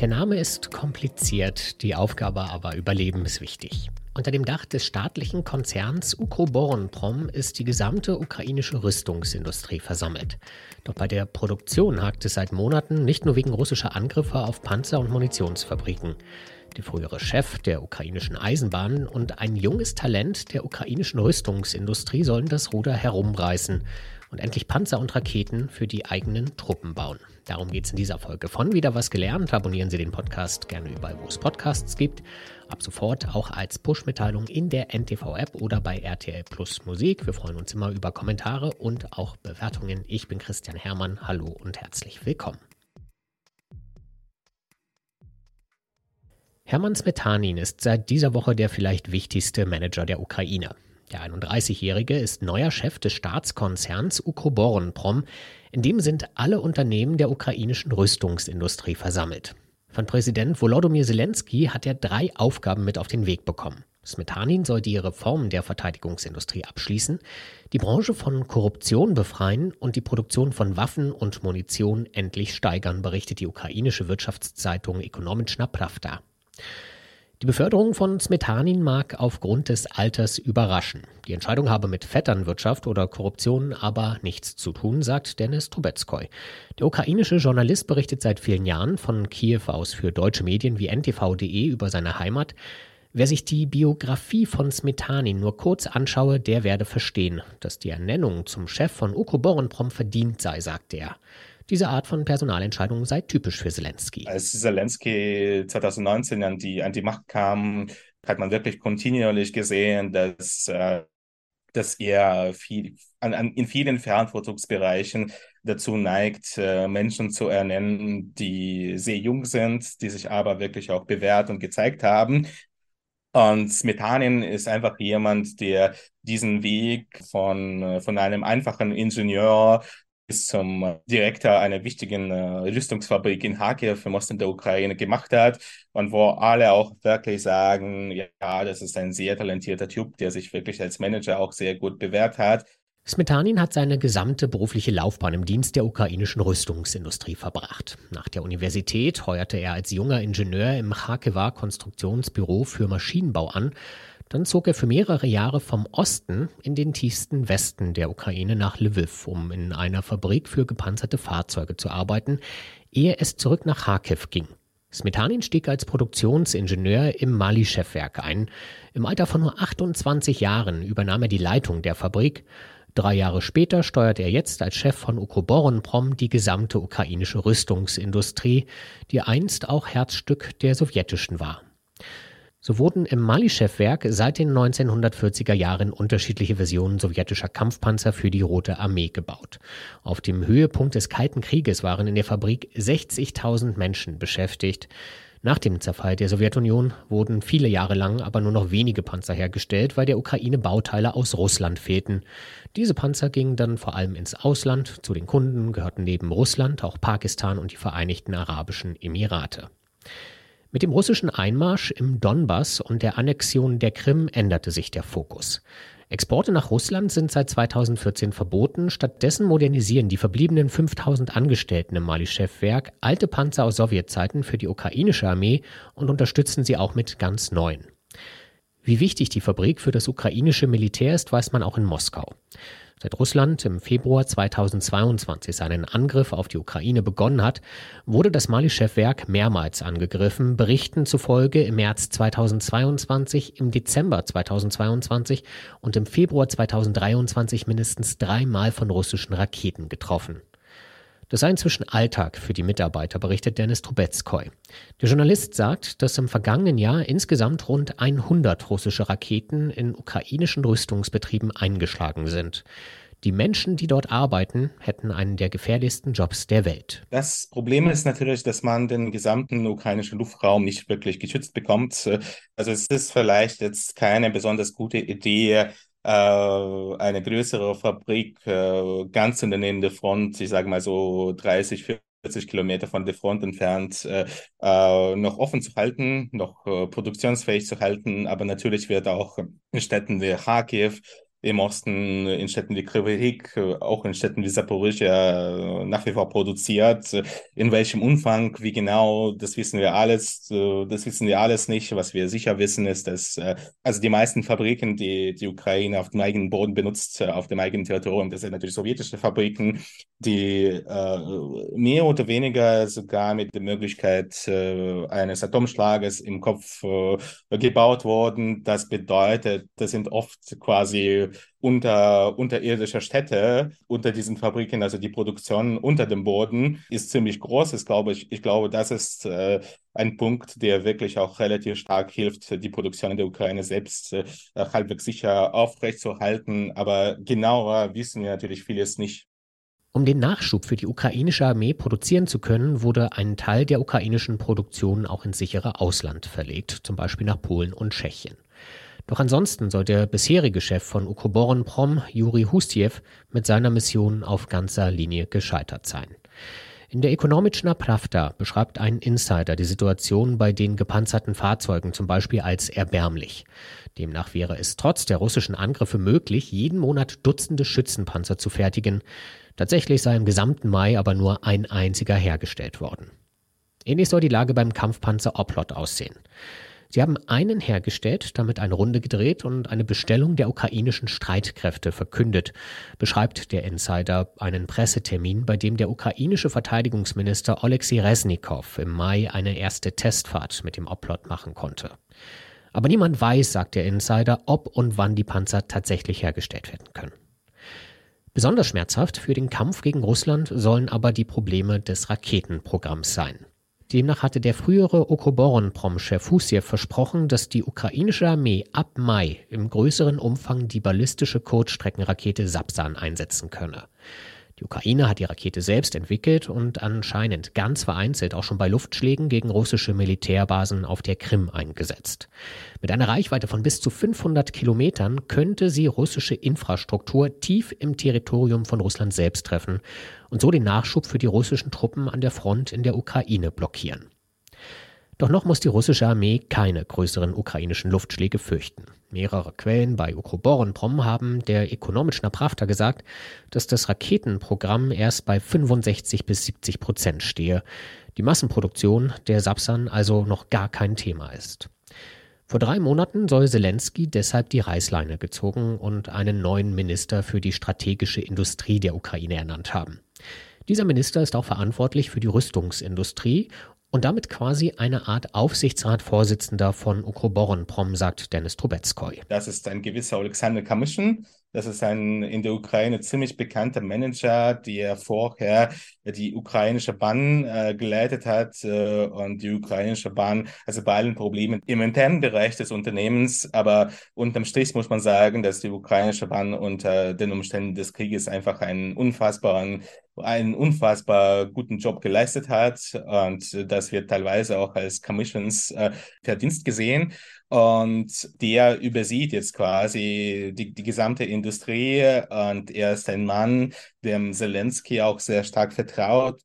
Der Name ist kompliziert, die Aufgabe aber überlebenswichtig. Unter dem Dach des staatlichen Konzerns Ukroboronprom ist die gesamte ukrainische Rüstungsindustrie versammelt. Doch bei der Produktion hakt es seit Monaten nicht nur wegen russischer Angriffe auf Panzer- und Munitionsfabriken. Der frühere Chef der ukrainischen Eisenbahnen und ein junges Talent der ukrainischen Rüstungsindustrie sollen das Ruder herumreißen und endlich Panzer und Raketen für die eigenen Truppen bauen. Darum geht es in dieser Folge von Wieder was gelernt. Abonnieren Sie den Podcast gerne überall, wo es Podcasts gibt. Ab sofort auch als Push-Mitteilung in der NTV-App oder bei RTL Plus Musik. Wir freuen uns immer über Kommentare und auch Bewertungen. Ich bin Christian Hermann. Hallo und herzlich willkommen. Hermann Smetanin ist seit dieser Woche der vielleicht wichtigste Manager der Ukraine. Der 31-Jährige ist neuer Chef des Staatskonzerns Ukroboronprom. In dem sind alle Unternehmen der ukrainischen Rüstungsindustrie versammelt. Von Präsident Volodymyr Zelensky hat er drei Aufgaben mit auf den Weg bekommen. Smetanin soll die Reform der Verteidigungsindustrie abschließen, die Branche von Korruption befreien und die Produktion von Waffen und Munition endlich steigern, berichtet die ukrainische Wirtschaftszeitung Ekonomiczna Pravda. Die Beförderung von Smetanin mag aufgrund des Alters überraschen. Die Entscheidung habe mit Vetternwirtschaft oder Korruption aber nichts zu tun, sagt Dennis Trubetskoy. Der ukrainische Journalist berichtet seit vielen Jahren von Kiew aus für deutsche Medien wie ntv.de über seine Heimat. Wer sich die Biografie von Smetanin nur kurz anschaue, der werde verstehen, dass die Ernennung zum Chef von Ukroboronprom verdient sei, sagte er. Diese Art von Personalentscheidungen sei typisch für Zelensky. Als Zelensky 2019 an die, an die Macht kam, hat man wirklich kontinuierlich gesehen, dass, äh, dass er viel, an, an, in vielen Verantwortungsbereichen dazu neigt, äh, Menschen zu ernennen, die sehr jung sind, die sich aber wirklich auch bewährt und gezeigt haben. Und Smetanin ist einfach jemand, der diesen Weg von, von einem einfachen Ingenieur zum Direktor einer wichtigen äh, Rüstungsfabrik in Kharkiv im Osten der Ukraine gemacht hat und wo alle auch wirklich sagen, ja, das ist ein sehr talentierter Typ, der sich wirklich als Manager auch sehr gut bewährt hat. Smetanin hat seine gesamte berufliche Laufbahn im Dienst der ukrainischen Rüstungsindustrie verbracht. Nach der Universität heuerte er als junger Ingenieur im Kharkiver Konstruktionsbüro für Maschinenbau an dann zog er für mehrere Jahre vom Osten in den tiefsten Westen der Ukraine nach Lviv, um in einer Fabrik für gepanzerte Fahrzeuge zu arbeiten, ehe es zurück nach Kharkiv ging. Smetanin stieg als Produktionsingenieur im Mali-Chefwerk ein. Im Alter von nur 28 Jahren übernahm er die Leitung der Fabrik. Drei Jahre später steuert er jetzt als Chef von Ukroboronprom die gesamte ukrainische Rüstungsindustrie, die einst auch Herzstück der sowjetischen war. So wurden im Mali-Chefwerk seit den 1940er Jahren unterschiedliche Versionen sowjetischer Kampfpanzer für die Rote Armee gebaut. Auf dem Höhepunkt des Kalten Krieges waren in der Fabrik 60.000 Menschen beschäftigt. Nach dem Zerfall der Sowjetunion wurden viele Jahre lang aber nur noch wenige Panzer hergestellt, weil der Ukraine Bauteile aus Russland fehlten. Diese Panzer gingen dann vor allem ins Ausland. Zu den Kunden gehörten neben Russland auch Pakistan und die Vereinigten Arabischen Emirate. Mit dem russischen Einmarsch im Donbass und der Annexion der Krim änderte sich der Fokus. Exporte nach Russland sind seit 2014 verboten. Stattdessen modernisieren die verbliebenen 5000 Angestellten im Mali-Chefwerk alte Panzer aus Sowjetzeiten für die ukrainische Armee und unterstützen sie auch mit ganz neuen. Wie wichtig die Fabrik für das ukrainische Militär ist, weiß man auch in Moskau. Seit Russland im Februar 2022 seinen Angriff auf die Ukraine begonnen hat, wurde das Mali-Chefwerk mehrmals angegriffen, Berichten zufolge im März 2022, im Dezember 2022 und im Februar 2023 mindestens dreimal von russischen Raketen getroffen. Das sei inzwischen Alltag für die Mitarbeiter, berichtet Dennis Trubetskoy. Der Journalist sagt, dass im vergangenen Jahr insgesamt rund 100 russische Raketen in ukrainischen Rüstungsbetrieben eingeschlagen sind. Die Menschen, die dort arbeiten, hätten einen der gefährlichsten Jobs der Welt. Das Problem ist natürlich, dass man den gesamten ukrainischen Luftraum nicht wirklich geschützt bekommt. Also es ist vielleicht jetzt keine besonders gute Idee, eine größere Fabrik äh, ganz in der Nähe der Front, ich sage mal so 30, 40 Kilometer von der Front entfernt, äh, äh, noch offen zu halten, noch äh, produktionsfähig zu halten. Aber natürlich wird auch in Städten wie Kharkiv im Osten in Städten wie Kryvyi auch in Städten wie Zaporizhia nach wie vor produziert. In welchem Umfang, wie genau, das wissen wir alles. Das wissen wir alles nicht. Was wir sicher wissen, ist, dass also die meisten Fabriken, die die Ukraine auf dem eigenen Boden benutzt, auf dem eigenen Territorium, das sind natürlich sowjetische Fabriken, die äh, mehr oder weniger sogar mit der Möglichkeit äh, eines Atomschlages im Kopf äh, gebaut wurden. Das bedeutet, das sind oft quasi unter unterirdischer Städte unter diesen Fabriken, also die Produktion unter dem Boden ist ziemlich groß. Ich glaube, ich, ich glaube, das ist äh, ein Punkt, der wirklich auch relativ stark hilft, die Produktion in der Ukraine selbst äh, halbwegs sicher aufrechtzuerhalten. Aber genauer wissen wir natürlich vieles nicht. Um den Nachschub für die ukrainische Armee produzieren zu können, wurde ein Teil der ukrainischen Produktion auch ins sichere Ausland verlegt, zum Beispiel nach Polen und Tschechien. Doch ansonsten soll der bisherige Chef von Ukroboronprom, Juri Hustiev, mit seiner Mission auf ganzer Linie gescheitert sein. In der Ekonomiczna Pravda beschreibt ein Insider die Situation bei den gepanzerten Fahrzeugen zum Beispiel als erbärmlich. Demnach wäre es trotz der russischen Angriffe möglich, jeden Monat Dutzende Schützenpanzer zu fertigen. Tatsächlich sei im gesamten Mai aber nur ein einziger hergestellt worden. Ähnlich soll die Lage beim Kampfpanzer Oplot aussehen. Sie haben einen hergestellt, damit eine Runde gedreht und eine Bestellung der ukrainischen Streitkräfte verkündet, beschreibt der Insider einen Pressetermin, bei dem der ukrainische Verteidigungsminister Oleksiy Resnikow im Mai eine erste Testfahrt mit dem Oplot machen konnte. Aber niemand weiß, sagt der Insider, ob und wann die Panzer tatsächlich hergestellt werden können. Besonders schmerzhaft für den Kampf gegen Russland sollen aber die Probleme des Raketenprogramms sein. Demnach hatte der frühere Okoboron-Prom-Chef Husiev versprochen, dass die ukrainische Armee ab Mai im größeren Umfang die ballistische Kurzstreckenrakete Sapsan einsetzen könne. Die Ukraine hat die Rakete selbst entwickelt und anscheinend ganz vereinzelt auch schon bei Luftschlägen gegen russische Militärbasen auf der Krim eingesetzt. Mit einer Reichweite von bis zu 500 Kilometern könnte sie russische Infrastruktur tief im Territorium von Russland selbst treffen und so den Nachschub für die russischen Truppen an der Front in der Ukraine blockieren. Doch noch muss die russische Armee keine größeren ukrainischen Luftschläge fürchten. Mehrere Quellen bei Ukroboronprom haben der Ekonomischna Pravda gesagt, dass das Raketenprogramm erst bei 65 bis 70 Prozent stehe. Die Massenproduktion der Sapsan also noch gar kein Thema ist. Vor drei Monaten soll Zelensky deshalb die Reißleine gezogen und einen neuen Minister für die strategische Industrie der Ukraine ernannt haben. Dieser Minister ist auch verantwortlich für die Rüstungsindustrie und damit quasi eine Art Aufsichtsratsvorsitzender von Ukroboronprom, sagt Dennis Trubetskoy. Das ist ein gewisser Alexander Kamischin. Das ist ein in der Ukraine ziemlich bekannter Manager, der vorher die ukrainische Bahn äh, geleitet hat äh, und die ukrainische Bahn, also bei allen Problemen im internen Bereich des Unternehmens, aber unterm Strich muss man sagen, dass die ukrainische Bahn unter den Umständen des Krieges einfach einen unfassbaren einen unfassbar guten Job geleistet hat und das wird teilweise auch als Commissions äh, Verdienst gesehen. Und der übersieht jetzt quasi die, die gesamte Industrie und er ist ein Mann, dem Zelensky auch sehr stark vertraut.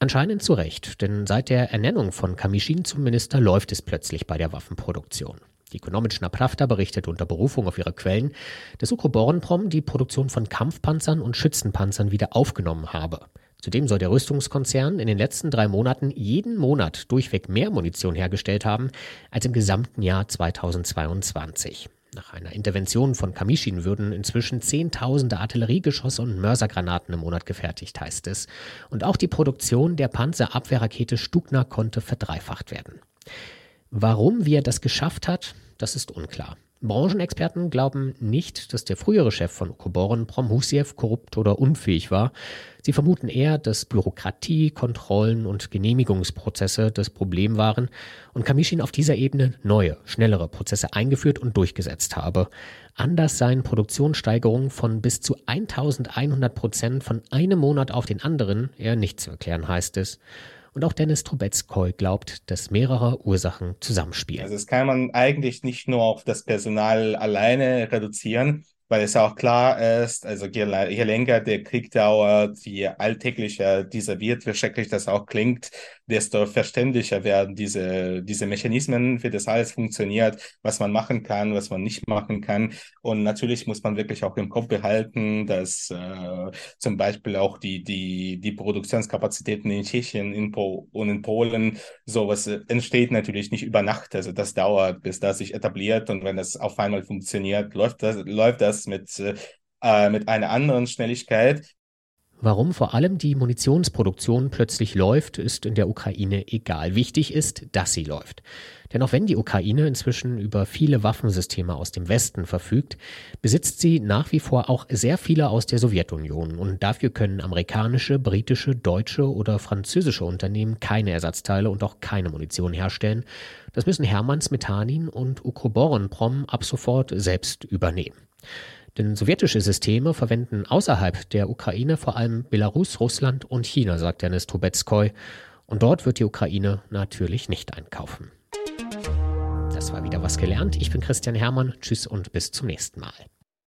Anscheinend zu Recht, denn seit der Ernennung von Kamischin zum Minister läuft es plötzlich bei der Waffenproduktion. Die Ekonomischna Pravda berichtet unter Berufung auf ihre Quellen, dass Ukroboronprom die Produktion von Kampfpanzern und Schützenpanzern wieder aufgenommen habe. Zudem soll der Rüstungskonzern in den letzten drei Monaten jeden Monat durchweg mehr Munition hergestellt haben als im gesamten Jahr 2022. Nach einer Intervention von Kamischin würden inzwischen Zehntausende Artilleriegeschosse und Mörsergranaten im Monat gefertigt, heißt es. Und auch die Produktion der Panzerabwehrrakete Stugner konnte verdreifacht werden. Warum wie er das geschafft hat, das ist unklar. Branchenexperten glauben nicht, dass der frühere Chef von Koboren, Promhusiev, korrupt oder unfähig war. Sie vermuten eher, dass Bürokratie, Kontrollen und Genehmigungsprozesse das Problem waren und Kamischin auf dieser Ebene neue, schnellere Prozesse eingeführt und durchgesetzt habe. Anders seien Produktionssteigerungen von bis zu 1100 Prozent von einem Monat auf den anderen eher nicht zu erklären, heißt es. Und auch Dennis Trubetskoy glaubt, dass mehrere Ursachen zusammenspielen. Also das kann man eigentlich nicht nur auf das Personal alleine reduzieren, weil es auch klar ist, also je, je länger der Krieg dauert, je alltäglicher dieser wird, wie schrecklich das auch klingt, desto verständlicher werden diese, diese Mechanismen, wie das alles funktioniert, was man machen kann, was man nicht machen kann. Und natürlich muss man wirklich auch im Kopf behalten, dass äh, zum Beispiel auch die, die, die Produktionskapazitäten in Tschechien in po und in Polen, sowas entsteht natürlich nicht über Nacht. Also das dauert, bis das sich etabliert und wenn das auf einmal funktioniert, läuft das, läuft das mit, äh, mit einer anderen Schnelligkeit. Warum vor allem die Munitionsproduktion plötzlich läuft, ist in der Ukraine egal. Wichtig ist, dass sie läuft. Denn auch wenn die Ukraine inzwischen über viele Waffensysteme aus dem Westen verfügt, besitzt sie nach wie vor auch sehr viele aus der Sowjetunion. Und dafür können amerikanische, britische, deutsche oder französische Unternehmen keine Ersatzteile und auch keine Munition herstellen. Das müssen Hermanns Methanin und Ukroboronprom ab sofort selbst übernehmen. Denn sowjetische Systeme verwenden außerhalb der Ukraine vor allem Belarus, Russland und China, sagt Dennis Trubetskoy. Und dort wird die Ukraine natürlich nicht einkaufen. Das war wieder was gelernt. Ich bin Christian Hermann. Tschüss und bis zum nächsten Mal.